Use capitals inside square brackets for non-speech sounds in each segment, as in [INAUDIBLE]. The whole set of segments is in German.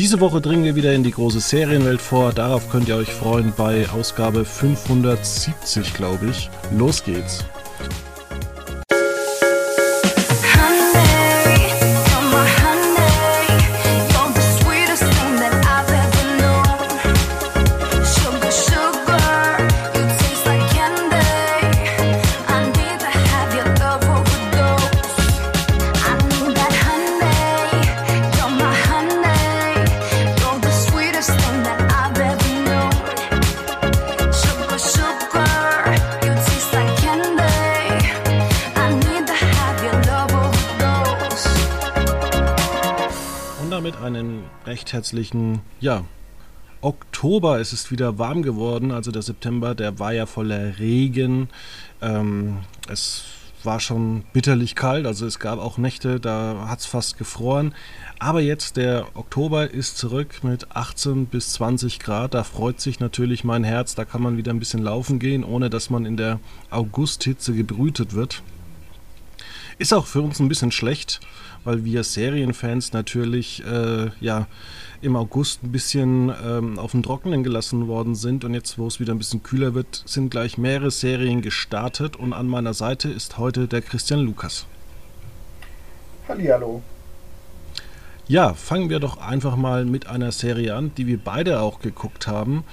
Diese Woche dringen wir wieder in die große Serienwelt vor. Darauf könnt ihr euch freuen bei Ausgabe 570, glaube ich. Los geht's. Herzlichen, ja, Oktober. Es ist wieder warm geworden. Also der September, der war ja voller Regen. Ähm, es war schon bitterlich kalt. Also es gab auch Nächte, da hat es fast gefroren. Aber jetzt der Oktober ist zurück mit 18 bis 20 Grad. Da freut sich natürlich mein Herz. Da kann man wieder ein bisschen laufen gehen, ohne dass man in der Augusthitze gebrütet wird. Ist auch für uns ein bisschen schlecht, weil wir Serienfans natürlich äh, ja im August ein bisschen ähm, auf dem Trockenen gelassen worden sind und jetzt, wo es wieder ein bisschen kühler wird, sind gleich mehrere Serien gestartet und an meiner Seite ist heute der Christian Lukas. Hallihallo. Ja, fangen wir doch einfach mal mit einer Serie an, die wir beide auch geguckt haben.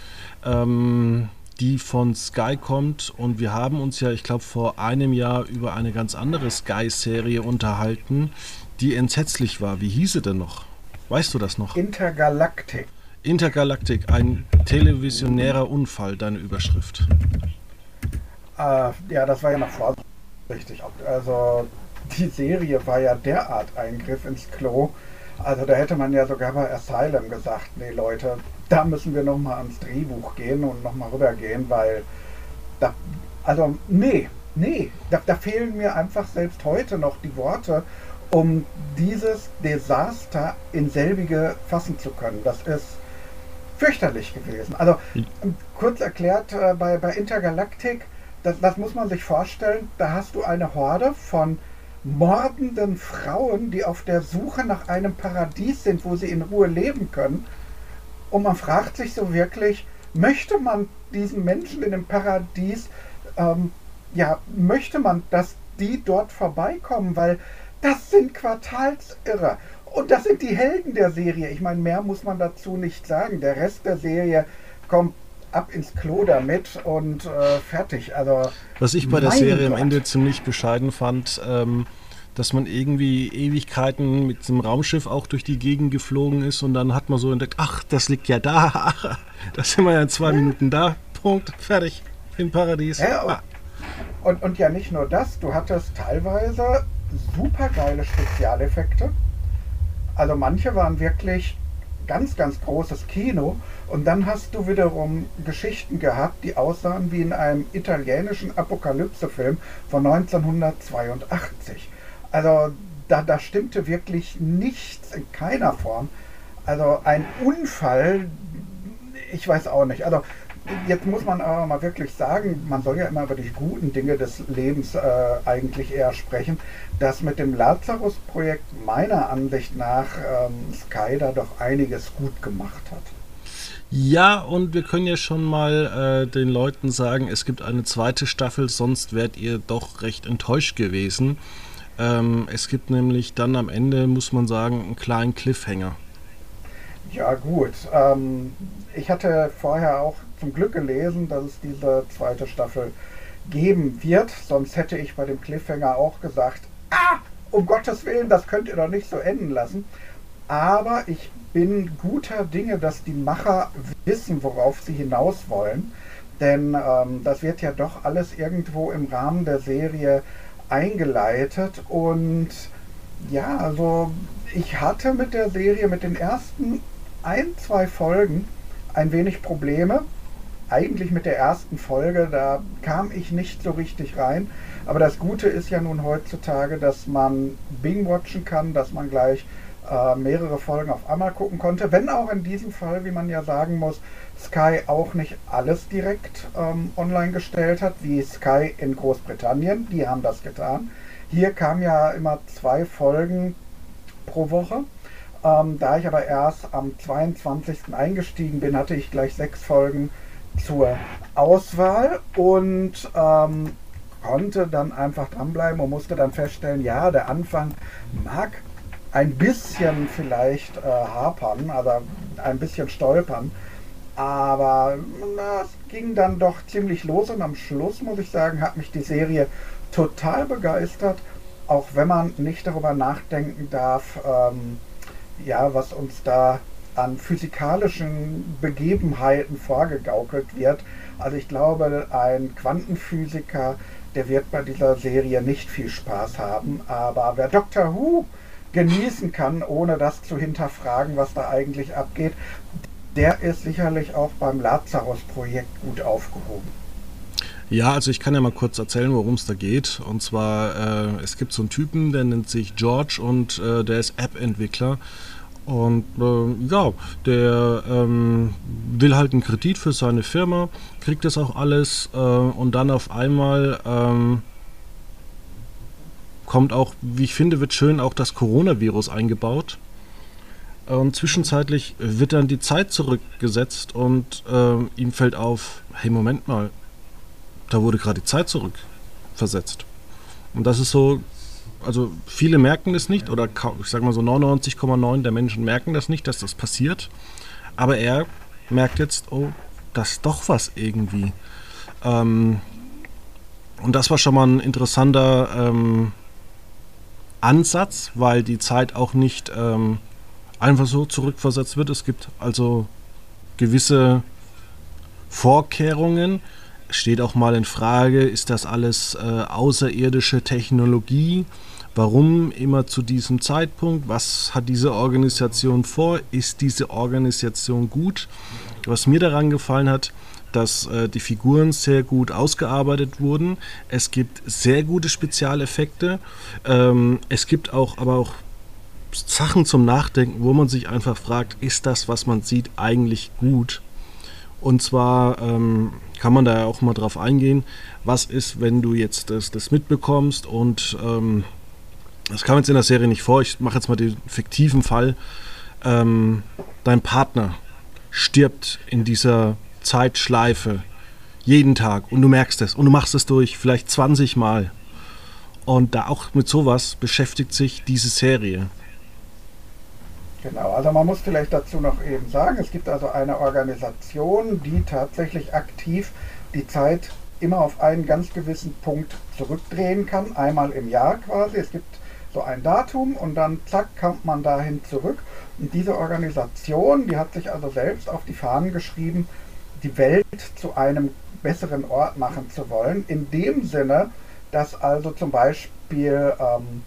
Ähm, die von Sky kommt. Und wir haben uns ja, ich glaube, vor einem Jahr über eine ganz andere Sky-Serie unterhalten, die entsetzlich war. Wie hieß sie denn noch? Weißt du das noch? Intergalaktik. Intergalaktik, ein televisionärer Unfall, deine Überschrift. Äh, ja, das war ja noch vorsichtig. Also die Serie war ja derart Eingriff ins Klo. Also da hätte man ja sogar bei Asylum gesagt, nee Leute, da müssen wir nochmal ans Drehbuch gehen und nochmal rübergehen, weil da, also nee, nee, da, da fehlen mir einfach selbst heute noch die Worte, um dieses Desaster in selbige fassen zu können. Das ist fürchterlich gewesen. Also kurz erklärt, äh, bei, bei Intergalactic, das, das muss man sich vorstellen, da hast du eine Horde von mordenden Frauen, die auf der Suche nach einem Paradies sind, wo sie in Ruhe leben können. Und man fragt sich so wirklich, möchte man diesen Menschen in dem Paradies, ähm, ja, möchte man, dass die dort vorbeikommen, weil das sind Quartalsirre. Und das sind die Helden der Serie. Ich meine, mehr muss man dazu nicht sagen. Der Rest der Serie kommt ab ins Klo damit und äh, fertig. Also, Was ich bei der Serie Gott. am Ende ziemlich bescheiden fand, ähm, dass man irgendwie Ewigkeiten mit einem Raumschiff auch durch die Gegend geflogen ist und dann hat man so entdeckt, ach, das liegt ja da, [LAUGHS] da sind wir ja in zwei ja. Minuten da, Punkt, fertig, im Paradies. Ja, und, ah. und, und ja nicht nur das, du hattest teilweise super geile Spezialeffekte. Also manche waren wirklich ganz, ganz großes Kino. Und dann hast du wiederum Geschichten gehabt, die aussahen wie in einem italienischen Apokalypsefilm von 1982. Also da, da stimmte wirklich nichts in keiner Form. Also ein Unfall, ich weiß auch nicht. Also jetzt muss man aber mal wirklich sagen, man soll ja immer über die guten Dinge des Lebens äh, eigentlich eher sprechen, dass mit dem Lazarus-Projekt meiner Ansicht nach ähm, Sky da doch einiges gut gemacht hat. Ja, und wir können ja schon mal äh, den Leuten sagen, es gibt eine zweite Staffel, sonst wärt ihr doch recht enttäuscht gewesen. Ähm, es gibt nämlich dann am Ende, muss man sagen, einen kleinen Cliffhanger. Ja gut, ähm, ich hatte vorher auch zum Glück gelesen, dass es diese zweite Staffel geben wird, sonst hätte ich bei dem Cliffhanger auch gesagt, ah, um Gottes Willen, das könnt ihr doch nicht so enden lassen. Aber ich bin guter Dinge, dass die Macher wissen, worauf sie hinaus wollen. Denn ähm, das wird ja doch alles irgendwo im Rahmen der Serie eingeleitet und ja, also ich hatte mit der Serie, mit den ersten ein, zwei Folgen ein wenig Probleme. Eigentlich mit der ersten Folge, da kam ich nicht so richtig rein. Aber das Gute ist ja nun heutzutage, dass man Bing watchen kann, dass man gleich äh, mehrere Folgen auf einmal gucken konnte. Wenn auch in diesem Fall, wie man ja sagen muss, Sky auch nicht alles direkt ähm, online gestellt hat, wie Sky in Großbritannien. Die haben das getan. Hier kamen ja immer zwei Folgen pro Woche. Ähm, da ich aber erst am 22. eingestiegen bin, hatte ich gleich sechs Folgen zur Auswahl und ähm, konnte dann einfach dranbleiben und musste dann feststellen, ja, der Anfang mag ein bisschen vielleicht äh, hapern, also ein bisschen stolpern, aber es ging dann doch ziemlich los und am Schluss, muss ich sagen, hat mich die Serie total begeistert, auch wenn man nicht darüber nachdenken darf, ähm, ja, was uns da an physikalischen Begebenheiten vorgegaukelt wird. Also ich glaube, ein Quantenphysiker, der wird bei dieser Serie nicht viel Spaß haben. Aber wer Doctor Who genießen kann, ohne das zu hinterfragen, was da eigentlich abgeht, der ist sicherlich auch beim Lazarus-Projekt gut aufgehoben. Ja, also ich kann ja mal kurz erzählen, worum es da geht. Und zwar, äh, es gibt so einen Typen, der nennt sich George und äh, der ist App-Entwickler. Und äh, ja, der ähm, will halt einen Kredit für seine Firma, kriegt das auch alles äh, und dann auf einmal ähm, kommt auch, wie ich finde, wird schön auch das Coronavirus eingebaut. Und zwischenzeitlich wird dann die Zeit zurückgesetzt und äh, ihm fällt auf, hey Moment mal, da wurde gerade die Zeit zurückversetzt. Und das ist so also viele merken das nicht oder ich sage mal so 99,9 der Menschen merken das nicht, dass das passiert. Aber er merkt jetzt, oh, das ist doch was irgendwie. Ähm, und das war schon mal ein interessanter ähm, Ansatz, weil die Zeit auch nicht ähm, einfach so zurückversetzt wird. Es gibt also gewisse Vorkehrungen. Es steht auch mal in Frage, ist das alles äh, außerirdische Technologie? Warum immer zu diesem Zeitpunkt? Was hat diese Organisation vor? Ist diese Organisation gut? Was mir daran gefallen hat, dass äh, die Figuren sehr gut ausgearbeitet wurden. Es gibt sehr gute Spezialeffekte. Ähm, es gibt auch aber auch Sachen zum Nachdenken, wo man sich einfach fragt, ist das, was man sieht, eigentlich gut? Und zwar ähm, kann man da auch mal drauf eingehen, was ist, wenn du jetzt das, das mitbekommst und ähm, das kam jetzt in der Serie nicht vor. Ich mache jetzt mal den fiktiven Fall. Ähm, dein Partner stirbt in dieser Zeitschleife jeden Tag und du merkst es und du machst es durch vielleicht 20 Mal. Und da auch mit sowas beschäftigt sich diese Serie. Genau, also man muss vielleicht dazu noch eben sagen, es gibt also eine Organisation, die tatsächlich aktiv die Zeit immer auf einen ganz gewissen Punkt zurückdrehen kann, einmal im Jahr quasi. Es gibt so ein Datum und dann zack kommt man dahin zurück. Und diese Organisation, die hat sich also selbst auf die Fahnen geschrieben, die Welt zu einem besseren Ort machen zu wollen. In dem Sinne, dass also zum Beispiel ähm,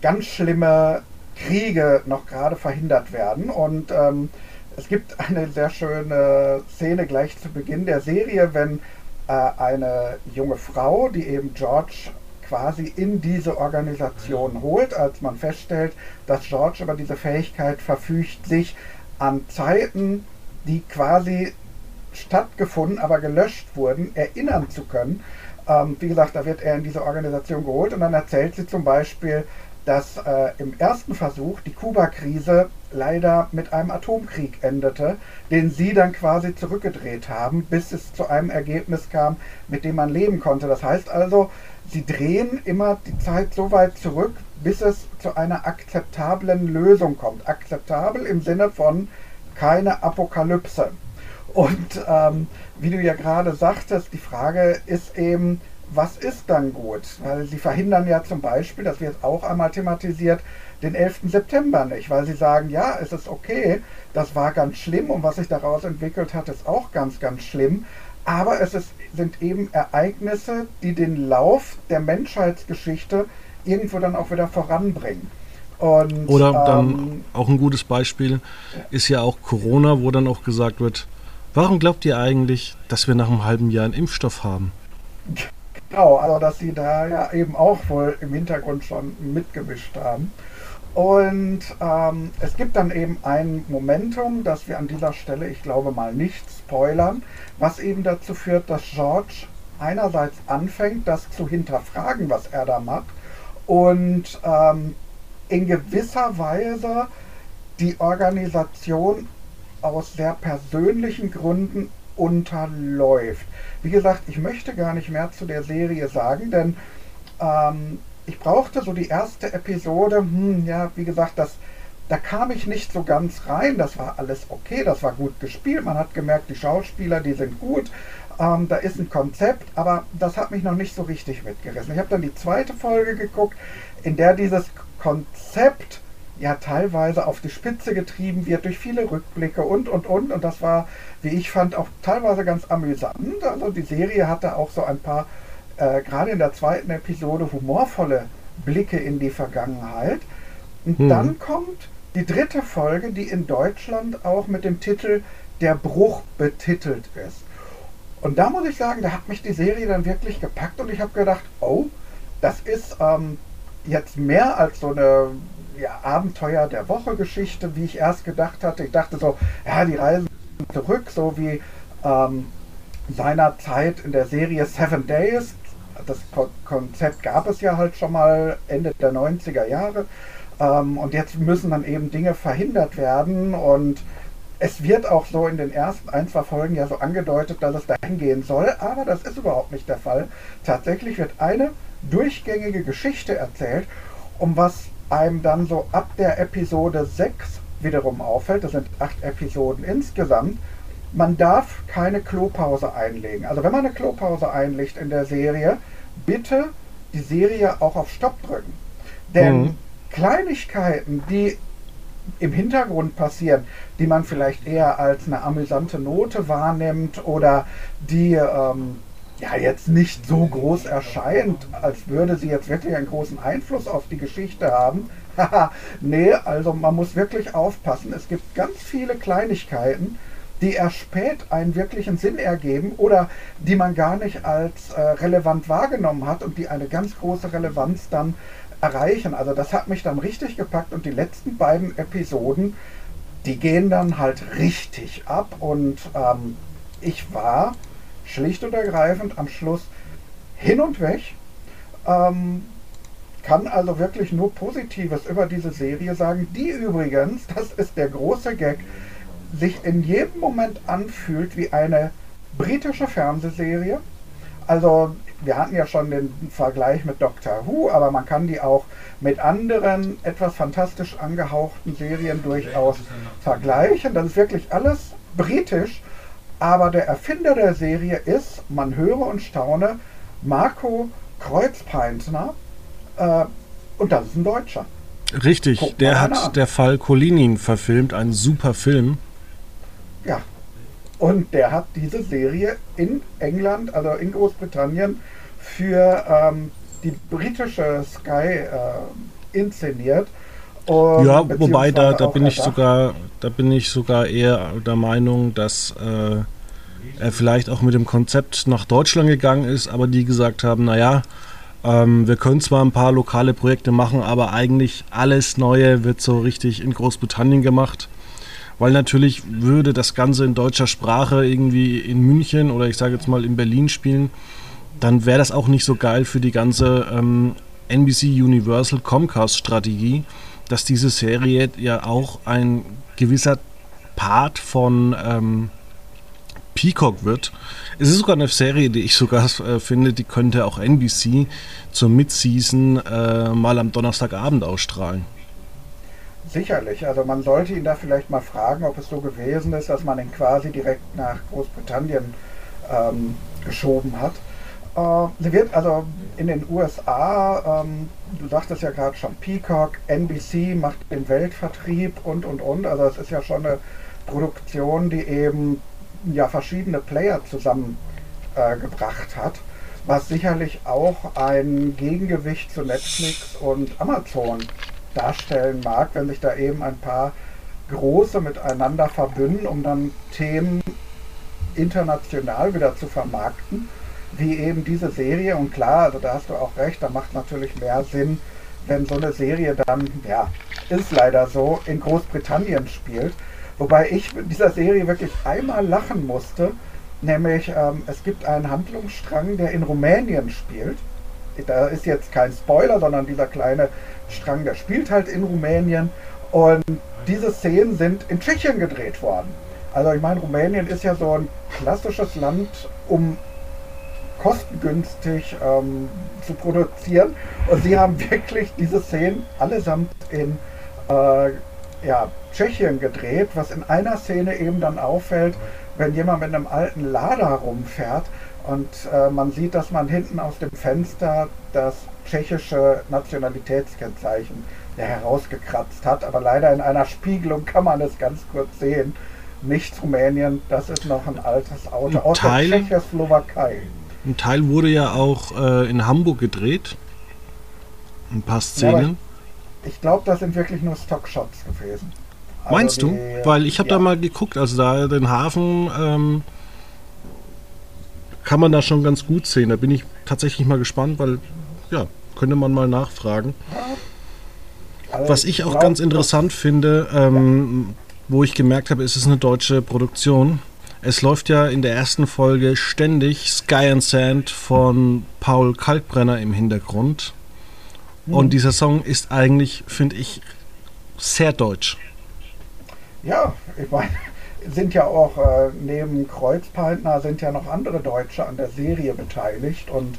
ganz schlimme Kriege noch gerade verhindert werden. Und ähm, es gibt [LAUGHS] eine sehr schöne Szene gleich zu Beginn der Serie, wenn äh, eine junge Frau, die eben George quasi in diese Organisation holt, als man feststellt, dass George aber diese Fähigkeit verfügt, sich an Zeiten, die quasi stattgefunden, aber gelöscht wurden, erinnern zu können. Ähm, wie gesagt, da wird er in diese Organisation geholt und dann erzählt sie zum Beispiel, dass äh, im ersten Versuch die Kuba-Krise leider mit einem Atomkrieg endete, den sie dann quasi zurückgedreht haben, bis es zu einem Ergebnis kam, mit dem man leben konnte. Das heißt also, sie drehen immer die Zeit so weit zurück, bis es zu einer akzeptablen Lösung kommt. Akzeptabel im Sinne von keine Apokalypse. Und ähm, wie du ja gerade sagtest, die Frage ist eben, was ist dann gut? Weil sie verhindern ja zum Beispiel, das wird auch einmal thematisiert, den 11. September nicht, weil sie sagen, ja, es ist okay, das war ganz schlimm und was sich daraus entwickelt hat, ist auch ganz, ganz schlimm. Aber es ist, sind eben Ereignisse, die den Lauf der Menschheitsgeschichte irgendwo dann auch wieder voranbringen. Und, Oder dann ähm, auch ein gutes Beispiel ist ja auch Corona, wo dann auch gesagt wird, warum glaubt ihr eigentlich, dass wir nach einem halben Jahr einen Impfstoff haben? [LAUGHS] Genau, also dass sie da ja eben auch wohl im Hintergrund schon mitgemischt haben. Und ähm, es gibt dann eben ein Momentum, das wir an dieser Stelle, ich glaube mal nicht spoilern, was eben dazu führt, dass George einerseits anfängt, das zu hinterfragen, was er da macht, und ähm, in gewisser Weise die Organisation aus sehr persönlichen Gründen unterläuft. Wie gesagt, ich möchte gar nicht mehr zu der Serie sagen, denn ähm, ich brauchte so die erste Episode, hm, ja, wie gesagt, das, da kam ich nicht so ganz rein. Das war alles okay, das war gut gespielt. Man hat gemerkt, die Schauspieler, die sind gut. Ähm, da ist ein Konzept, aber das hat mich noch nicht so richtig mitgerissen. Ich habe dann die zweite Folge geguckt, in der dieses Konzept ja teilweise auf die Spitze getrieben wird durch viele Rückblicke und und und. Und das war, wie ich fand, auch teilweise ganz amüsant. Also die Serie hatte auch so ein paar, äh, gerade in der zweiten Episode, humorvolle Blicke in die Vergangenheit. Und hm. dann kommt die dritte Folge, die in Deutschland auch mit dem Titel Der Bruch betitelt ist. Und da muss ich sagen, da hat mich die Serie dann wirklich gepackt und ich habe gedacht, oh, das ist ähm, jetzt mehr als so eine ja, Abenteuer der Woche Geschichte, wie ich erst gedacht hatte. Ich dachte so, ja, die reisen zurück, so wie ähm, seinerzeit in der Serie Seven Days. Das Ko Konzept gab es ja halt schon mal Ende der 90er Jahre. Ähm, und jetzt müssen dann eben Dinge verhindert werden und es wird auch so in den ersten ein, zwei Folgen ja so angedeutet, dass es dahin gehen soll, aber das ist überhaupt nicht der Fall. Tatsächlich wird eine durchgängige Geschichte erzählt, um was einem dann so ab der Episode 6 wiederum auffällt, das sind acht Episoden insgesamt, man darf keine Klopause einlegen. Also wenn man eine Klopause einlegt in der Serie, bitte die Serie auch auf Stopp drücken. Denn mhm. Kleinigkeiten, die im Hintergrund passieren, die man vielleicht eher als eine amüsante Note wahrnimmt oder die ähm, ja jetzt nicht so groß erscheint, als würde sie jetzt wirklich einen großen Einfluss auf die Geschichte haben. [LAUGHS] nee, also man muss wirklich aufpassen. Es gibt ganz viele Kleinigkeiten, die erst spät einen wirklichen Sinn ergeben oder die man gar nicht als äh, relevant wahrgenommen hat und die eine ganz große Relevanz dann erreichen. Also das hat mich dann richtig gepackt und die letzten beiden Episoden, die gehen dann halt richtig ab und ähm, ich war schlicht und ergreifend am Schluss hin und weg. Ähm, kann also wirklich nur Positives über diese Serie sagen, die übrigens, das ist der große Gag, sich in jedem Moment anfühlt wie eine britische Fernsehserie. Also wir hatten ja schon den Vergleich mit Doctor Who, aber man kann die auch mit anderen etwas fantastisch angehauchten Serien durchaus vergleichen. Das ist wirklich alles britisch, aber der Erfinder der Serie ist, man höre und staune, Marco Kreuzpeintner äh, und das ist ein Deutscher. Richtig, der hat an. der Fall Colinin verfilmt, ein super Film. Ja, und der hat diese Serie in England, also in Großbritannien, für ähm, die britische Sky äh, inszeniert. Und ja, wobei da, da bin ich sogar, da bin ich sogar eher der Meinung, dass äh, er vielleicht auch mit dem Konzept nach Deutschland gegangen ist, aber die gesagt haben, naja, ähm, wir können zwar ein paar lokale Projekte machen, aber eigentlich alles Neue wird so richtig in Großbritannien gemacht. Weil natürlich würde das Ganze in deutscher Sprache irgendwie in München oder ich sage jetzt mal in Berlin spielen, dann wäre das auch nicht so geil für die ganze ähm, NBC Universal Comcast Strategie, dass diese Serie ja auch ein gewisser Part von ähm, Peacock wird. Es ist sogar eine Serie, die ich sogar äh, finde, die könnte auch NBC zur Midseason äh, mal am Donnerstagabend ausstrahlen. Sicherlich, also man sollte ihn da vielleicht mal fragen, ob es so gewesen ist, dass man ihn quasi direkt nach Großbritannien ähm, geschoben hat. Äh, sie wird also in den USA, ähm, du sagtest ja gerade schon, Peacock, NBC macht den Weltvertrieb und und und. Also es ist ja schon eine Produktion, die eben ja verschiedene Player zusammengebracht äh, hat, was sicherlich auch ein Gegengewicht zu Netflix und Amazon darstellen mag, wenn sich da eben ein paar große miteinander verbünden, um dann Themen international wieder zu vermarkten, wie eben diese Serie. Und klar, also da hast du auch recht, da macht natürlich mehr Sinn, wenn so eine Serie dann, ja, ist leider so, in Großbritannien spielt. Wobei ich mit dieser Serie wirklich einmal lachen musste, nämlich ähm, es gibt einen Handlungsstrang, der in Rumänien spielt. Da ist jetzt kein Spoiler, sondern dieser kleine Strang, der spielt halt in Rumänien Und diese Szenen sind in Tschechien gedreht worden. Also ich meine, Rumänien ist ja so ein klassisches Land, um kostengünstig ähm, zu produzieren. Und sie haben wirklich diese Szenen allesamt in äh, ja, Tschechien gedreht, was in einer Szene eben dann auffällt, wenn jemand mit einem alten Lader rumfährt und äh, man sieht, dass man hinten aus dem Fenster das tschechische Nationalitätskennzeichen ja, herausgekratzt hat. Aber leider in einer Spiegelung kann man es ganz kurz sehen. Nicht Rumänien, das ist noch ein altes Auto aus der Tschechoslowakei. Ein Teil wurde ja auch äh, in Hamburg gedreht. Ein paar Szenen. Ja, ich glaube, das sind wirklich nur Stockshots gewesen. Also Meinst die, du? Weil ich habe ja. da mal geguckt, also da den Hafen ähm, kann man da schon ganz gut sehen. Da bin ich tatsächlich mal gespannt, weil ja, könnte man mal nachfragen. Also Was ich auch glaub, ganz interessant finde, ähm, wo ich gemerkt habe, ist es eine deutsche Produktion. Es läuft ja in der ersten Folge ständig Sky and Sand von Paul Kalkbrenner im Hintergrund. Mhm. Und dieser Song ist eigentlich, finde ich, sehr deutsch. Ja, ich meine, [LAUGHS] sind ja auch äh, neben Kreuzpeitner sind ja noch andere Deutsche an der Serie beteiligt und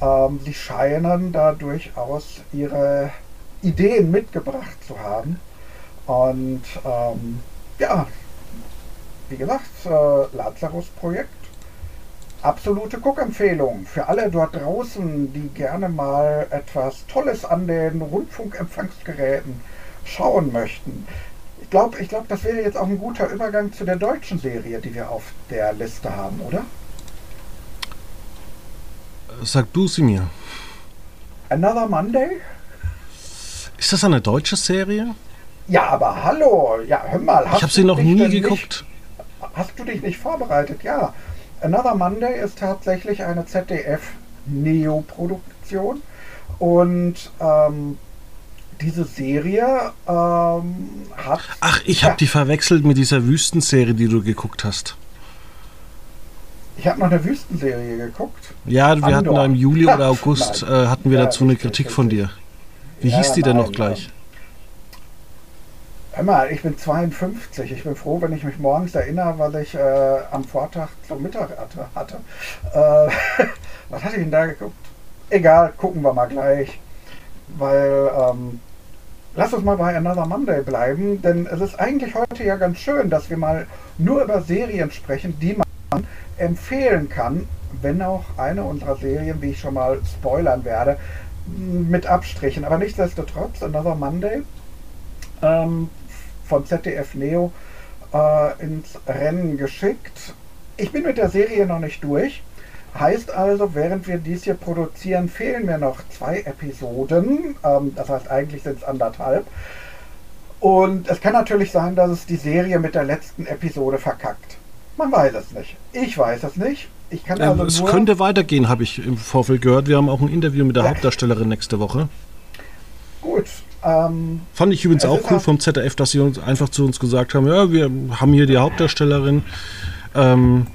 ähm, sie scheinen da durchaus ihre Ideen mitgebracht zu haben. Und ähm, ja, wie gesagt, äh, Lazarus-Projekt. Absolute Guckempfehlung für alle dort draußen, die gerne mal etwas Tolles an den Rundfunkempfangsgeräten schauen möchten. Ich glaube, ich glaub, das wäre jetzt auch ein guter Übergang zu der deutschen Serie, die wir auf der Liste haben, oder? Sag du sie mir. Another Monday? Ist das eine deutsche Serie? Ja, aber hallo. Ja, hör mal. Ich habe sie noch nie geguckt. Nicht, hast du dich nicht vorbereitet? Ja. Another Monday ist tatsächlich eine ZDF-Neo-Produktion. Und ähm, diese Serie ähm, hat. Ach, ich habe die verwechselt mit dieser Wüstenserie, die du geguckt hast. Ich habe noch eine Wüstenserie geguckt. Ja, wir Andor. hatten da im Juli oder [LAUGHS] August äh, hatten wir ja, dazu eine Kritik von dir. Wie ja, hieß die denn noch gleich? Hör mal, ich bin 52. Ich bin froh, wenn ich mich morgens erinnere, was ich äh, am Vortag zum Mittag hatte. Äh, [LAUGHS] was hatte ich denn da geguckt? Egal, gucken wir mal gleich. Weil ähm, Lass uns mal bei Another Monday bleiben, denn es ist eigentlich heute ja ganz schön, dass wir mal nur über Serien sprechen, die man empfehlen kann, wenn auch eine unserer Serien, wie ich schon mal spoilern werde, mit Abstrichen. Aber nichtsdestotrotz, Another Monday ähm, von ZDF Neo äh, ins Rennen geschickt. Ich bin mit der Serie noch nicht durch. Heißt also, während wir dies hier produzieren, fehlen mir noch zwei Episoden. Ähm, das heißt, eigentlich sind es anderthalb. Und es kann natürlich sein, dass es die Serie mit der letzten Episode verkackt. Man weiß es nicht. Ich weiß es nicht. Ich kann also ähm, es könnte weitergehen, habe ich im Vorfeld gehört. Wir haben auch ein Interview mit der. Hauptdarstellerin nächste Woche. Gut. Ähm, Fand ich übrigens auch cool halt vom ZDF, dass sie uns einfach zu uns gesagt haben, ja, wir haben hier die Hauptdarstellerin. Ähm,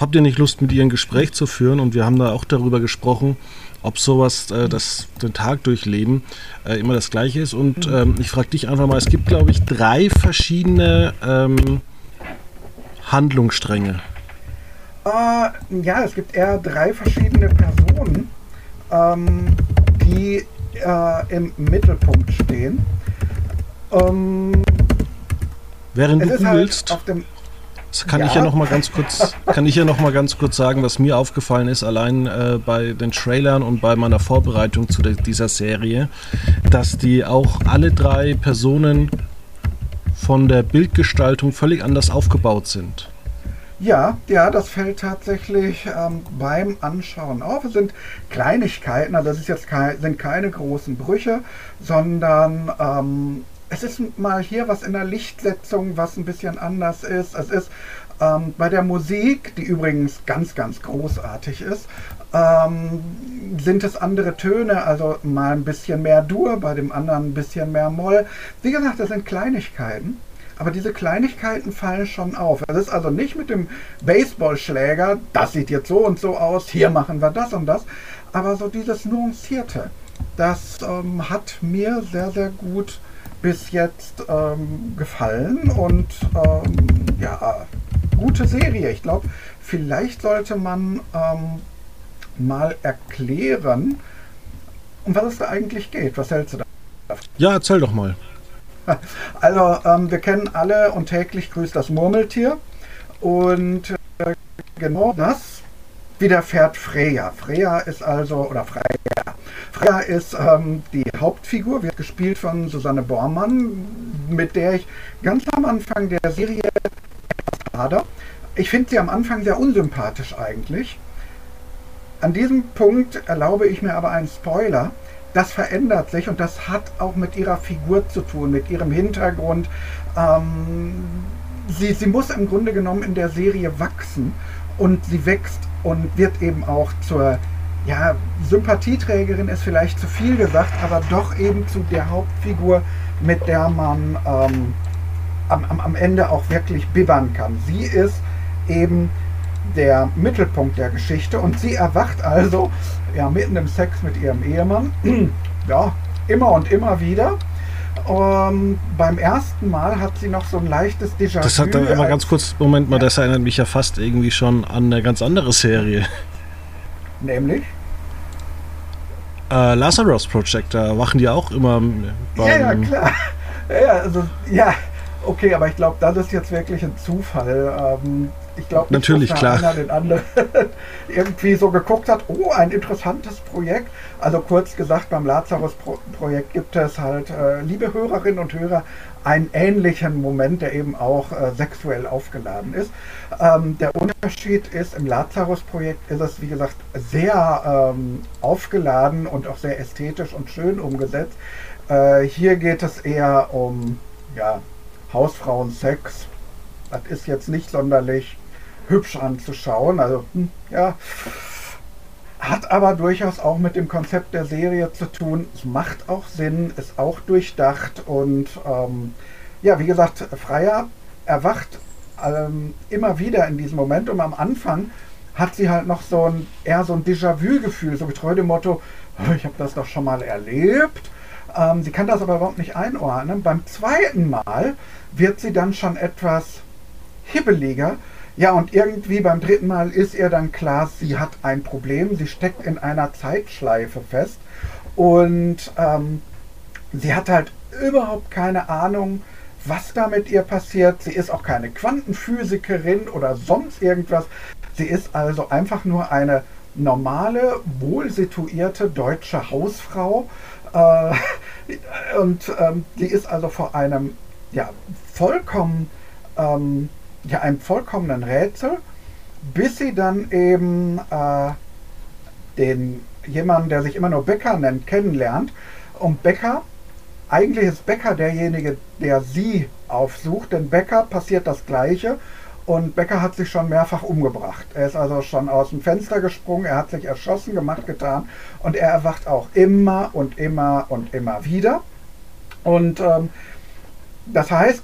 habt ihr nicht Lust, mit ihr ein Gespräch zu führen? Und wir haben da auch darüber gesprochen, ob sowas, äh, das den Tag durchleben, äh, immer das gleiche ist. Und mhm. ähm, ich frage dich einfach mal, es gibt, glaube ich, drei verschiedene ähm, Handlungsstränge. Äh, ja, es gibt eher drei verschiedene Personen, ähm, die äh, im Mittelpunkt stehen. Ähm, Während du halt googelst, halt kann ja. ich ja noch mal ganz kurz, kann ich ja noch mal ganz kurz sagen, was mir aufgefallen ist, allein äh, bei den Trailern und bei meiner Vorbereitung zu dieser Serie, dass die auch alle drei Personen von der Bildgestaltung völlig anders aufgebaut sind. Ja, ja, das fällt tatsächlich ähm, beim Anschauen auf. Es sind Kleinigkeiten, also es ist jetzt kein, sind keine großen Brüche, sondern ähm, es ist mal hier was in der Lichtsetzung, was ein bisschen anders ist. Es ist ähm, bei der Musik, die übrigens ganz, ganz großartig ist, ähm, sind es andere Töne, also mal ein bisschen mehr Dur, bei dem anderen ein bisschen mehr Moll. Wie gesagt, das sind Kleinigkeiten. Aber diese Kleinigkeiten fallen schon auf. Es ist also nicht mit dem Baseballschläger, das sieht jetzt so und so aus, hier machen wir das und das. Aber so dieses Nuancierte, das ähm, hat mir sehr, sehr gut bis jetzt ähm, gefallen und ähm, ja, gute Serie. Ich glaube, vielleicht sollte man ähm, mal erklären, um was es da eigentlich geht. Was hältst du da? Ja, erzähl doch mal. [LAUGHS] Also, ähm, wir kennen alle und täglich grüßt das Murmeltier. Und äh, genau das widerfährt Freya. Freya ist also, oder Freya. Freya ist ähm, die Hauptfigur, wird gespielt von Susanne Bormann, mit der ich ganz am Anfang der Serie hader. Ich finde sie am Anfang sehr unsympathisch eigentlich. An diesem Punkt erlaube ich mir aber einen Spoiler. Das verändert sich und das hat auch mit ihrer Figur zu tun, mit ihrem Hintergrund. Ähm, sie, sie muss im Grunde genommen in der Serie wachsen und sie wächst und wird eben auch zur ja, Sympathieträgerin ist vielleicht zu viel gesagt, aber doch eben zu der Hauptfigur, mit der man ähm, am, am Ende auch wirklich bibbern kann. Sie ist eben der Mittelpunkt der Geschichte und sie erwacht also ja, mitten im Sex mit ihrem Ehemann. [CLEARS THROAT] ja, immer und immer wieder. Um, ähm, beim ersten Mal hat sie noch so ein leichtes Déjà-vu. Das hat dann immer ganz kurz, Moment mal, ja. das erinnert mich ja fast irgendwie schon an eine ganz andere Serie. Nämlich? Äh, Lazarus Project, da wachen die auch immer. ja, ja, klar. Ja, also, ja, okay, aber ich glaube, das ist jetzt wirklich ein Zufall. Ähm, ich glaube, natürlich dass klar. einer den anderen [LAUGHS] irgendwie so geguckt hat, oh, ein interessantes Projekt. Also kurz gesagt, beim Lazarus-Projekt gibt es halt, äh, liebe Hörerinnen und Hörer, einen ähnlichen Moment, der eben auch äh, sexuell aufgeladen ist. Ähm, der Unterschied ist, im Lazarus-Projekt ist es, wie gesagt, sehr ähm, aufgeladen und auch sehr ästhetisch und schön umgesetzt. Äh, hier geht es eher um ja, Hausfrauen-Sex. Das ist jetzt nicht sonderlich hübsch anzuschauen. Also, hm, ja. Hat aber durchaus auch mit dem Konzept der Serie zu tun. Es macht auch Sinn, ist auch durchdacht und ähm, ja, wie gesagt, Freier erwacht ähm, immer wieder in diesem Moment und am Anfang hat sie halt noch so ein eher so ein Déjà-vu-Gefühl, so getreu dem Motto, oh, ich habe das doch schon mal erlebt. Ähm, sie kann das aber überhaupt nicht einordnen. Beim zweiten Mal wird sie dann schon etwas hibbeliger ja, und irgendwie beim dritten Mal ist ihr dann klar, sie hat ein Problem. Sie steckt in einer Zeitschleife fest und ähm, sie hat halt überhaupt keine Ahnung, was da mit ihr passiert. Sie ist auch keine Quantenphysikerin oder sonst irgendwas. Sie ist also einfach nur eine normale, wohlsituierte deutsche Hausfrau. Äh, [LAUGHS] und ähm, die ist also vor einem ja, vollkommen ähm, ja, einem vollkommenen Rätsel, bis sie dann eben äh, den jemanden, der sich immer nur Becker nennt, kennenlernt. Und Becker, eigentlich ist Becker derjenige, der sie aufsucht, denn Becker passiert das Gleiche und Becker hat sich schon mehrfach umgebracht. Er ist also schon aus dem Fenster gesprungen, er hat sich erschossen, gemacht, getan und er erwacht auch immer und immer und immer wieder. Und ähm, das heißt,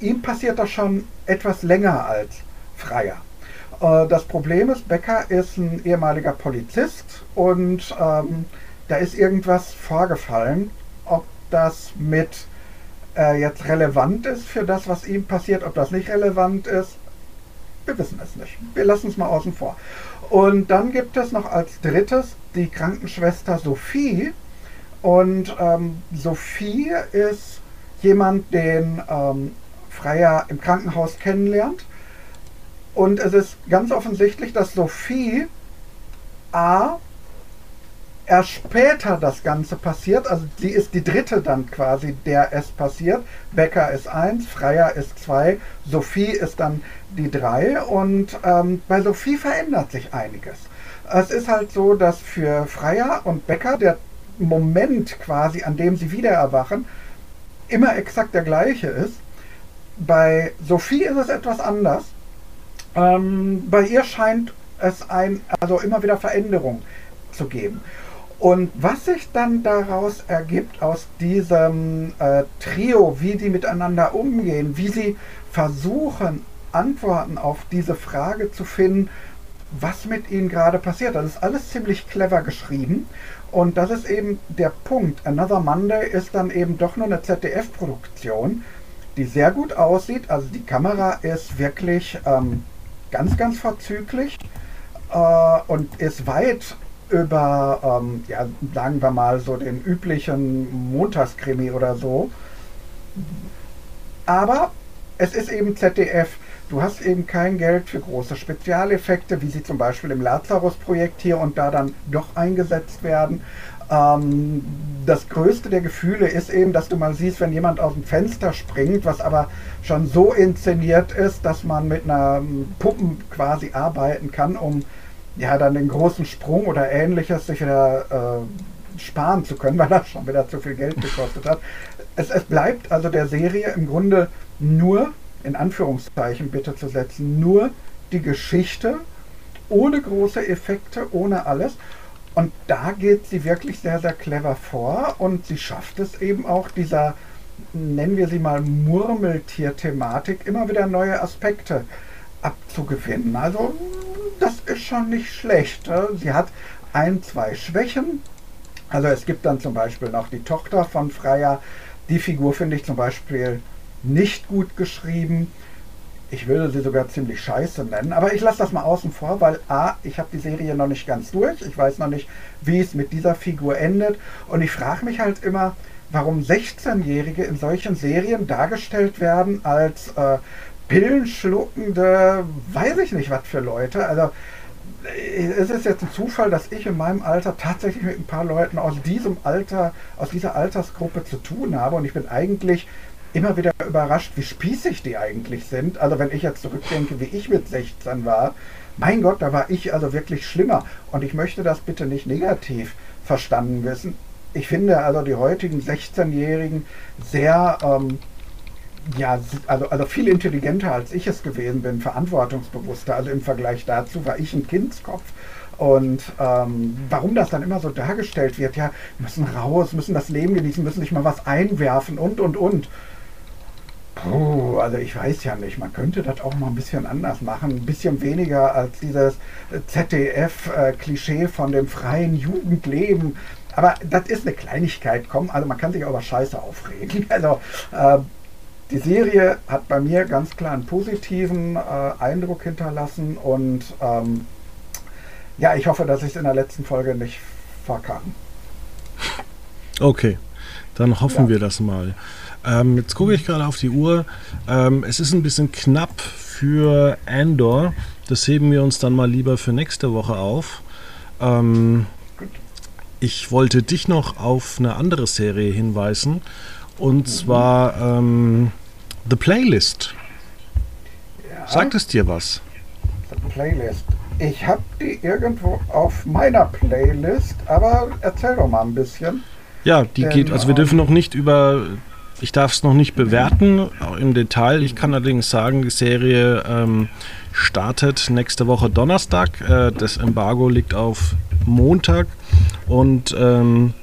ihm passiert das schon etwas länger als Freier. Äh, das Problem ist, Becker ist ein ehemaliger Polizist und ähm, da ist irgendwas vorgefallen. Ob das mit äh, jetzt relevant ist für das, was ihm passiert, ob das nicht relevant ist, wir wissen es nicht. Wir lassen es mal außen vor. Und dann gibt es noch als drittes die Krankenschwester Sophie. Und ähm, Sophie ist jemand, den ähm, Freier im Krankenhaus kennenlernt. Und es ist ganz offensichtlich, dass Sophie A erst später das Ganze passiert, also sie ist die dritte dann quasi, der es passiert. Becker ist eins, Freier ist zwei, Sophie ist dann die drei und ähm, bei Sophie verändert sich einiges. Es ist halt so, dass für Freier und Becker der Moment quasi, an dem sie wieder erwachen, immer exakt der gleiche ist. Bei Sophie ist es etwas anders. Ähm, bei ihr scheint es ein, also immer wieder Veränderung zu geben. Und was sich dann daraus ergibt aus diesem äh, Trio, wie die miteinander umgehen, wie sie versuchen, Antworten auf diese Frage zu finden, was mit ihnen gerade passiert. Das ist alles ziemlich clever geschrieben. Und das ist eben der Punkt. Another Monday ist dann eben doch nur eine ZDF-Produktion, die sehr gut aussieht. Also die Kamera ist wirklich ähm, ganz, ganz vorzüglich äh, und ist weit über, ähm, ja, sagen wir mal, so den üblichen Montagskrimi oder so. Aber es ist eben ZDF. Du hast eben kein Geld für große Spezialeffekte, wie sie zum Beispiel im Lazarus-Projekt hier und da dann doch eingesetzt werden. Ähm, das größte der Gefühle ist eben, dass du mal siehst, wenn jemand aus dem Fenster springt, was aber schon so inszeniert ist, dass man mit einer Puppen quasi arbeiten kann, um ja dann den großen Sprung oder ähnliches sich wieder äh, sparen zu können, [LAUGHS] weil das schon wieder zu viel Geld gekostet hat. Es, es bleibt also der Serie im Grunde nur, in Anführungszeichen bitte zu setzen, nur die Geschichte, ohne große Effekte, ohne alles. Und da geht sie wirklich sehr, sehr clever vor und sie schafft es eben auch dieser, nennen wir sie mal, Murmeltier-Thematik, immer wieder neue Aspekte abzugewinnen. Also das ist schon nicht schlecht. Sie hat ein, zwei Schwächen. Also es gibt dann zum Beispiel noch die Tochter von Freier. Die Figur finde ich zum Beispiel nicht gut geschrieben. Ich würde sie sogar ziemlich scheiße nennen, aber ich lasse das mal außen vor, weil A, ich habe die Serie noch nicht ganz durch. Ich weiß noch nicht, wie es mit dieser Figur endet. Und ich frage mich halt immer, warum 16-Jährige in solchen Serien dargestellt werden als äh, pillenschluckende, weiß ich nicht was für Leute. Also es ist jetzt ein Zufall, dass ich in meinem Alter tatsächlich mit ein paar Leuten aus diesem Alter, aus dieser Altersgruppe zu tun habe und ich bin eigentlich immer wieder überrascht, wie spießig die eigentlich sind. Also wenn ich jetzt zurückdenke, wie ich mit 16 war, mein Gott, da war ich also wirklich schlimmer. Und ich möchte das bitte nicht negativ verstanden wissen. Ich finde also die heutigen 16-Jährigen sehr ähm, ja, also, also viel intelligenter als ich es gewesen bin, verantwortungsbewusster. Also im Vergleich dazu war ich ein Kindskopf. Und ähm, warum das dann immer so dargestellt wird, ja, müssen raus, müssen das Leben genießen, müssen sich mal was einwerfen und, und, und. Puh, also ich weiß ja nicht, man könnte das auch mal ein bisschen anders machen, ein bisschen weniger als dieses ZDF-Klischee von dem freien Jugendleben. Aber das ist eine Kleinigkeit, komm, also man kann sich auch über Scheiße aufregen. [LAUGHS] Also äh, die Serie hat bei mir ganz klar einen positiven äh, Eindruck hinterlassen und ähm, ja, ich hoffe, dass ich es in der letzten Folge nicht verkam. Okay, dann hoffen ja. wir das mal. Ähm, jetzt gucke ich gerade auf die Uhr. Ähm, es ist ein bisschen knapp für Andor. Das heben wir uns dann mal lieber für nächste Woche auf. Ähm, ich wollte dich noch auf eine andere Serie hinweisen. Und zwar ähm, The Playlist. Ja. Sagt es dir was? The Playlist. Ich habe die irgendwo auf meiner Playlist, aber erzähl doch mal ein bisschen. Ja, die Denn, geht, also wir dürfen noch nicht über, ich darf es noch nicht bewerten im Detail. Ich kann allerdings sagen, die Serie ähm, startet nächste Woche Donnerstag. Äh, das Embargo liegt auf Montag und ähm,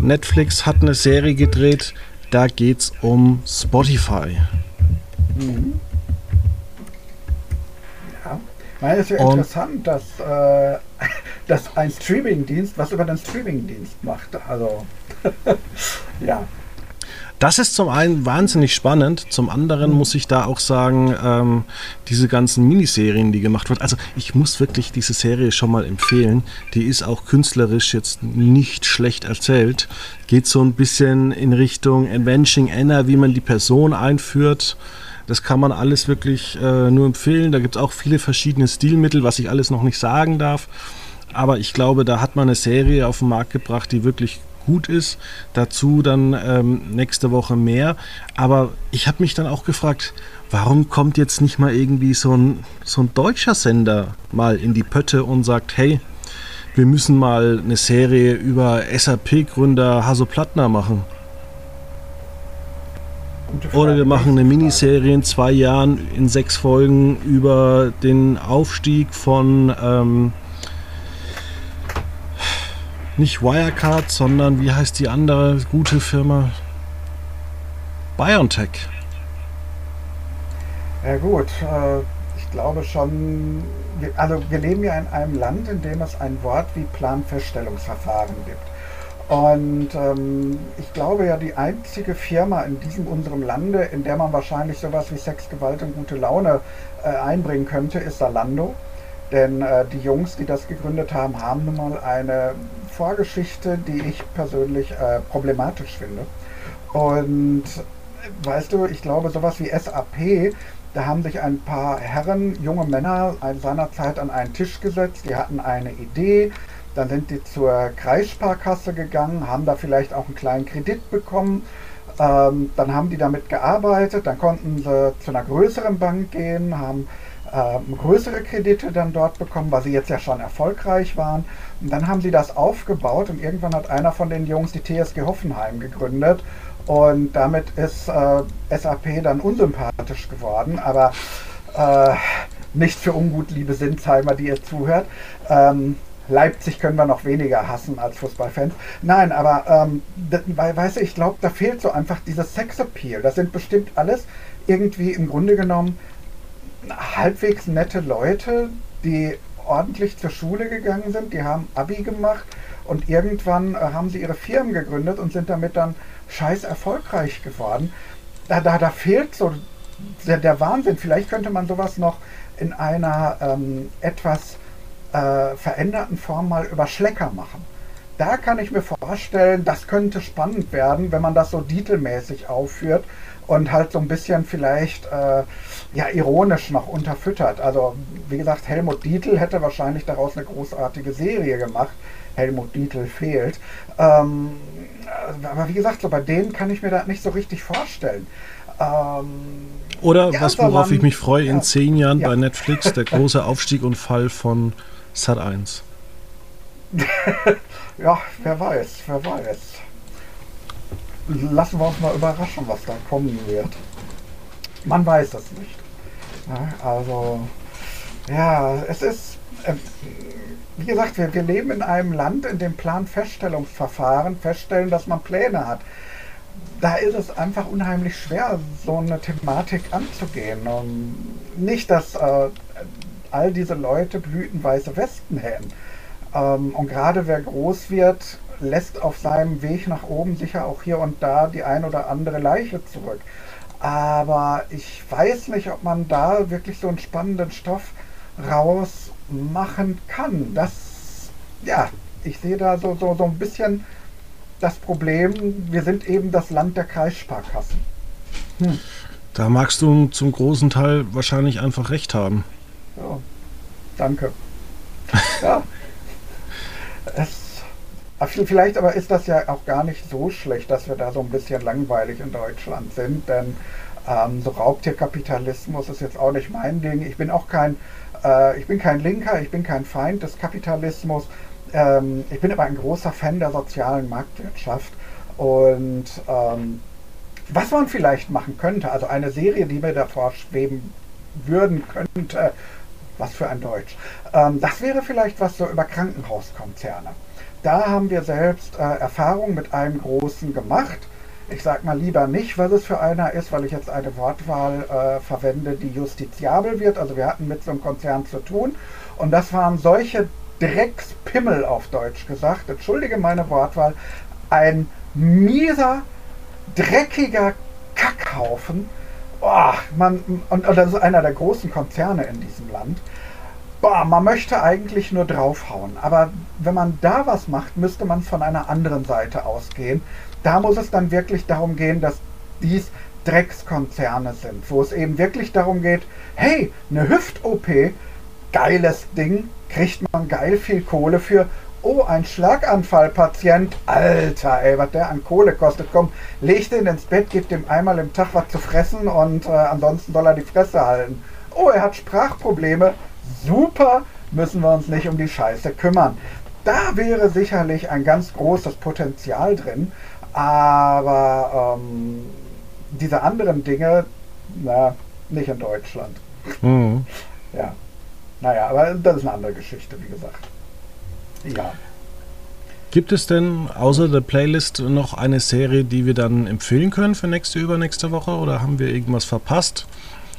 Netflix hat eine Serie gedreht, da geht es um Spotify. Mhm. Ja, es ja Und interessant, dass, äh, [LAUGHS] dass ein Streamingdienst was über den Streamingdienst macht. Also, [LAUGHS] ja. Das ist zum einen wahnsinnig spannend, zum anderen muss ich da auch sagen, ähm, diese ganzen Miniserien, die gemacht wird. Also ich muss wirklich diese Serie schon mal empfehlen. Die ist auch künstlerisch jetzt nicht schlecht erzählt. Geht so ein bisschen in Richtung Avenging Anna, wie man die Person einführt. Das kann man alles wirklich äh, nur empfehlen. Da gibt es auch viele verschiedene Stilmittel, was ich alles noch nicht sagen darf. Aber ich glaube, da hat man eine Serie auf den Markt gebracht, die wirklich gut ist. Dazu dann ähm, nächste Woche mehr. Aber ich habe mich dann auch gefragt, warum kommt jetzt nicht mal irgendwie so ein, so ein deutscher Sender mal in die Pötte und sagt, hey, wir müssen mal eine Serie über SAP-Gründer Hasso Plattner machen. Oder wir machen eine Miniserie in zwei Jahren in sechs Folgen über den Aufstieg von ähm, nicht Wirecard, sondern wie heißt die andere gute Firma? BioNTech. Ja gut, äh, ich glaube schon, also wir leben ja in einem Land, in dem es ein Wort wie Planfeststellungsverfahren gibt. Und ähm, ich glaube ja, die einzige Firma in diesem unserem Lande, in der man wahrscheinlich sowas wie Sex, Gewalt und gute Laune äh, einbringen könnte, ist Salando. Denn äh, die Jungs, die das gegründet haben, haben nun mal eine Vorgeschichte, die ich persönlich äh, problematisch finde. Und weißt du, ich glaube, sowas wie SAP, da haben sich ein paar Herren, junge Männer seinerzeit an einen Tisch gesetzt, die hatten eine Idee, dann sind die zur Kreissparkasse gegangen, haben da vielleicht auch einen kleinen Kredit bekommen. Ähm, dann haben die damit gearbeitet, dann konnten sie zu einer größeren Bank gehen, haben äh, größere Kredite dann dort bekommen, weil sie jetzt ja schon erfolgreich waren. Und dann haben sie das aufgebaut und irgendwann hat einer von den Jungs die TSG Hoffenheim gegründet und damit ist äh, SAP dann unsympathisch geworden, aber äh, nicht für ungut, liebe Sinsheimer, die ihr zuhört. Ähm, Leipzig können wir noch weniger hassen als Fußballfans. Nein, aber ähm, das, weißt du, ich glaube, da fehlt so einfach dieses Sexappeal. Das sind bestimmt alles irgendwie im Grunde genommen halbwegs nette Leute, die ordentlich zur Schule gegangen sind, die haben Abi gemacht und irgendwann äh, haben sie ihre Firmen gegründet und sind damit dann scheiß erfolgreich geworden. Da, da, da fehlt so der, der Wahnsinn. Vielleicht könnte man sowas noch in einer ähm, etwas äh, veränderten Form mal über Schlecker machen. Da kann ich mir vorstellen, das könnte spannend werden, wenn man das so titelmäßig aufführt und halt so ein bisschen vielleicht äh, ja ironisch noch unterfüttert. Also wie gesagt, Helmut Dietl hätte wahrscheinlich daraus eine großartige Serie gemacht. Helmut Dietl fehlt. Ähm, aber wie gesagt, so bei denen kann ich mir das nicht so richtig vorstellen. Ähm, Oder ja, was, worauf ich mich freue, in ja, zehn Jahren ja. bei Netflix, der [LAUGHS] große Aufstieg und Fall von Sat 1. [LAUGHS] ja, wer weiß, wer weiß. Lassen wir uns mal überraschen, was da kommen wird. Man weiß es nicht. also, ja, es ist, äh, wie gesagt, wir, wir leben in einem Land, in dem Planfeststellungsverfahren feststellen, dass man Pläne hat. Da ist es einfach unheimlich schwer, so eine Thematik anzugehen. Und nicht, dass äh, all diese Leute blütenweiße Westen hätten. Ähm, und gerade wer groß wird, lässt auf seinem Weg nach oben sicher auch hier und da die ein oder andere Leiche zurück. Aber ich weiß nicht, ob man da wirklich so einen spannenden Stoff raus machen kann. Das, ja, ich sehe da so, so, so ein bisschen das Problem, wir sind eben das Land der Kreissparkassen. Hm. Da magst du zum großen Teil wahrscheinlich einfach recht haben. Ja, danke. ja. [LAUGHS] Es, vielleicht aber ist das ja auch gar nicht so schlecht, dass wir da so ein bisschen langweilig in Deutschland sind, denn ähm, so Raubtierkapitalismus ist jetzt auch nicht mein Ding. Ich bin auch kein äh, ich bin kein Linker, ich bin kein Feind des Kapitalismus. Ähm, ich bin aber ein großer Fan der sozialen Marktwirtschaft. Und ähm, was man vielleicht machen könnte, also eine Serie, die mir davor schweben würden könnte, was für ein Deutsch, ähm, das wäre vielleicht was so über Krankenhauskonzerne. Da haben wir selbst äh, Erfahrung mit einem großen gemacht ich sag mal lieber nicht, was es für einer ist, weil ich jetzt eine Wortwahl äh, verwende, die justiziabel wird. Also wir hatten mit so einem Konzern zu tun und das waren solche Dreckspimmel auf Deutsch gesagt, entschuldige meine Wortwahl, ein mieser, dreckiger Kackhaufen. Oh, man, und, und das ist einer der großen Konzerne in diesem Land. Boah, man möchte eigentlich nur draufhauen. Aber wenn man da was macht, müsste man von einer anderen Seite ausgehen da muss es dann wirklich darum gehen, dass dies Dreckskonzerne sind, wo es eben wirklich darum geht, hey, eine Hüft-OP, geiles Ding, kriegt man geil viel Kohle für. Oh, ein Schlaganfallpatient, Alter, ey, was der an Kohle kostet. Komm, leg den ins Bett, gib dem einmal im Tag was zu fressen und äh, ansonsten soll er die Fresse halten. Oh, er hat Sprachprobleme. Super, müssen wir uns nicht um die Scheiße kümmern. Da wäre sicherlich ein ganz großes Potenzial drin. Aber ähm, diese anderen Dinge, na, nicht in Deutschland. Mhm. Ja. Naja, aber das ist eine andere Geschichte, wie gesagt. Ja. Gibt es denn außer der Playlist noch eine Serie, die wir dann empfehlen können für nächste, übernächste Woche oder haben wir irgendwas verpasst?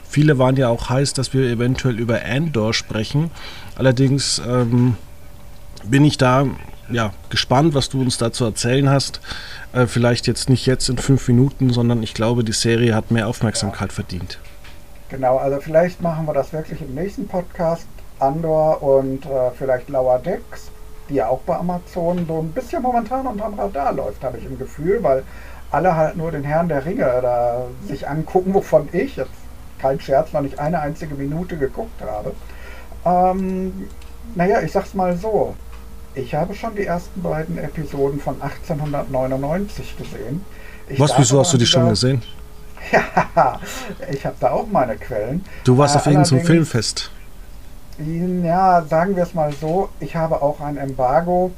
Viele waren ja auch heiß, dass wir eventuell über Andor sprechen. Allerdings ähm, bin ich da ja, gespannt, was du uns dazu erzählen hast. Äh, vielleicht jetzt nicht jetzt in fünf Minuten, sondern ich glaube, die Serie hat mehr Aufmerksamkeit ja. verdient. Genau, also vielleicht machen wir das wirklich im nächsten Podcast. Andor und äh, vielleicht Lower Decks, die ja auch bei Amazon so ein bisschen momentan unterm Radar läuft, habe ich im Gefühl, weil alle halt nur den Herrn der Ringe da sich angucken, wovon ich jetzt kein Scherz noch nicht eine einzige Minute geguckt habe. Ähm, naja, ich sag's mal so. Ich habe schon die ersten beiden Episoden von 1899 gesehen. Ich Was, wieso hast du die schon gesehen? Ja, [LAUGHS] ich habe da auch meine Quellen. Du warst äh, auf irgendeinem Filmfest. Ja, sagen wir es mal so, ich habe auch ein Embargo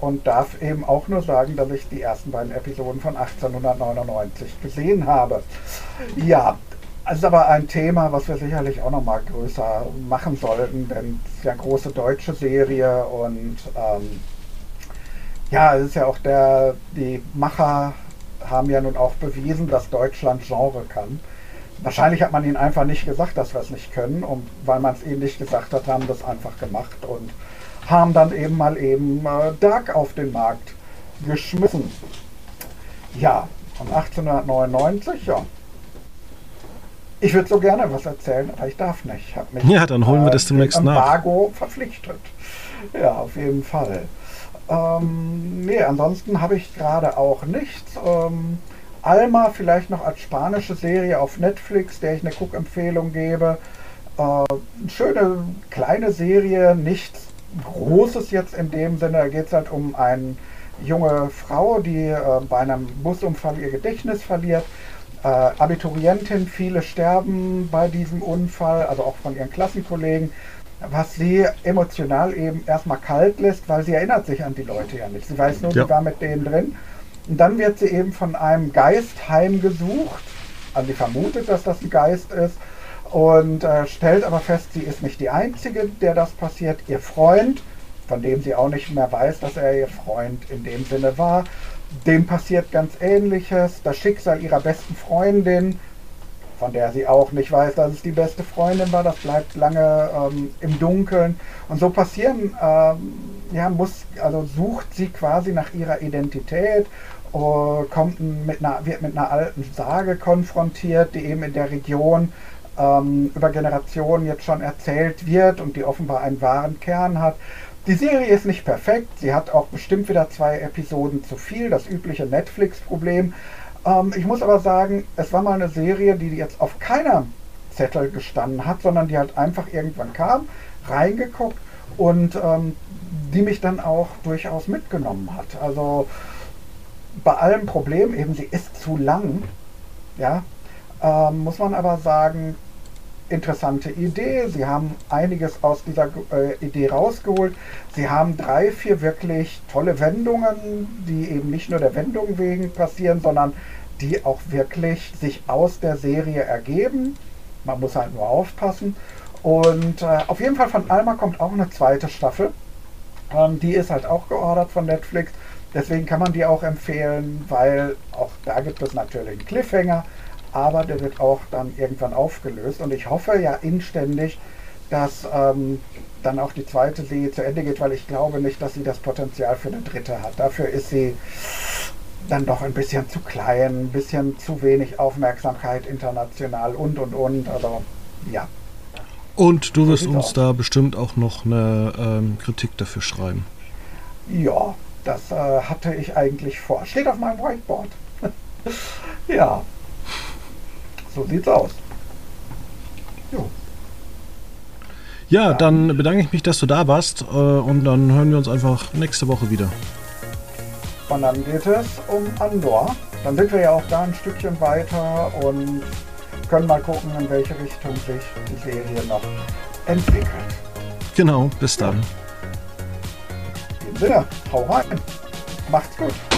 und darf eben auch nur sagen, dass ich die ersten beiden Episoden von 1899 gesehen habe. Ja, es ist aber ein Thema, was wir sicherlich auch noch mal größer machen sollten, denn es ist ja eine große deutsche Serie und ähm, ja, es ist ja auch der, die Macher haben ja nun auch bewiesen, dass Deutschland Genre kann. Wahrscheinlich hat man ihnen einfach nicht gesagt, dass wir es nicht können und weil man es ihnen nicht gesagt hat, haben das einfach gemacht und haben dann eben mal eben äh, Dark auf den Markt geschmissen. Ja, von 1899, ja. Ich würde so gerne was erzählen, aber ich darf nicht. Mich, ja, dann holen wir das äh, demnächst nach. Embargo verpflichtet. Ja, auf jeden Fall. Ähm, nee, ansonsten habe ich gerade auch nichts. Ähm, Alma vielleicht noch als spanische Serie auf Netflix, der ich eine Cook-Empfehlung gebe. Äh, schöne kleine Serie, nichts Großes jetzt in dem Sinne. Da geht es halt um eine junge Frau, die äh, bei einem Busunfall ihr Gedächtnis verliert. Äh, Abiturientin, viele sterben bei diesem Unfall, also auch von ihren Klassenkollegen was sie emotional eben erstmal kalt lässt, weil sie erinnert sich an die Leute ja nicht. Sie weiß nur, ja. die war mit denen drin. Und dann wird sie eben von einem Geist heimgesucht. Also sie vermutet, dass das ein Geist ist. Und äh, stellt aber fest, sie ist nicht die Einzige, der das passiert. Ihr Freund, von dem sie auch nicht mehr weiß, dass er ihr Freund in dem Sinne war, dem passiert ganz Ähnliches. Das Schicksal ihrer besten Freundin von der sie auch nicht weiß, dass es die beste Freundin war. Das bleibt lange ähm, im Dunkeln. Und so passieren, ähm, ja, muss, also sucht sie quasi nach ihrer Identität, äh, kommt mit einer, wird mit einer alten Sage konfrontiert, die eben in der Region ähm, über Generationen jetzt schon erzählt wird und die offenbar einen wahren Kern hat. Die Serie ist nicht perfekt, sie hat auch bestimmt wieder zwei Episoden zu viel, das übliche Netflix-Problem, ähm, ich muss aber sagen, es war mal eine Serie, die jetzt auf keiner Zettel gestanden hat, sondern die halt einfach irgendwann kam, reingeguckt und ähm, die mich dann auch durchaus mitgenommen hat. Also bei allem Problem, eben sie ist zu lang, ja, ähm, muss man aber sagen, interessante Idee. Sie haben einiges aus dieser äh, Idee rausgeholt. Sie haben drei, vier wirklich tolle Wendungen, die eben nicht nur der Wendung wegen passieren, sondern die auch wirklich sich aus der Serie ergeben. Man muss halt nur aufpassen. Und äh, auf jeden Fall von Alma kommt auch eine zweite Staffel. Ähm, die ist halt auch geordert von Netflix. Deswegen kann man die auch empfehlen, weil auch da gibt es natürlich einen Cliffhanger, aber der wird auch dann irgendwann aufgelöst. Und ich hoffe ja inständig, dass ähm, dann auch die zweite Serie zu Ende geht, weil ich glaube nicht, dass sie das Potenzial für eine dritte hat. Dafür ist sie dann doch ein bisschen zu klein, ein bisschen zu wenig Aufmerksamkeit international und und und. Also ja. Und du wirst uns aus. da bestimmt auch noch eine ähm, Kritik dafür schreiben. Ja, das äh, hatte ich eigentlich vor. Steht auf meinem Whiteboard. [LAUGHS] ja. So sieht's aus. Jo. Ja, dann bedanke ich mich, dass du da warst äh, und dann hören wir uns einfach nächste Woche wieder. Und dann geht es um Andor. Dann sind wir ja auch da ein Stückchen weiter und können mal gucken, in welche Richtung sich die Serie noch entwickelt. Genau, bis dann. In dem Sinne, hau rein. Macht's gut.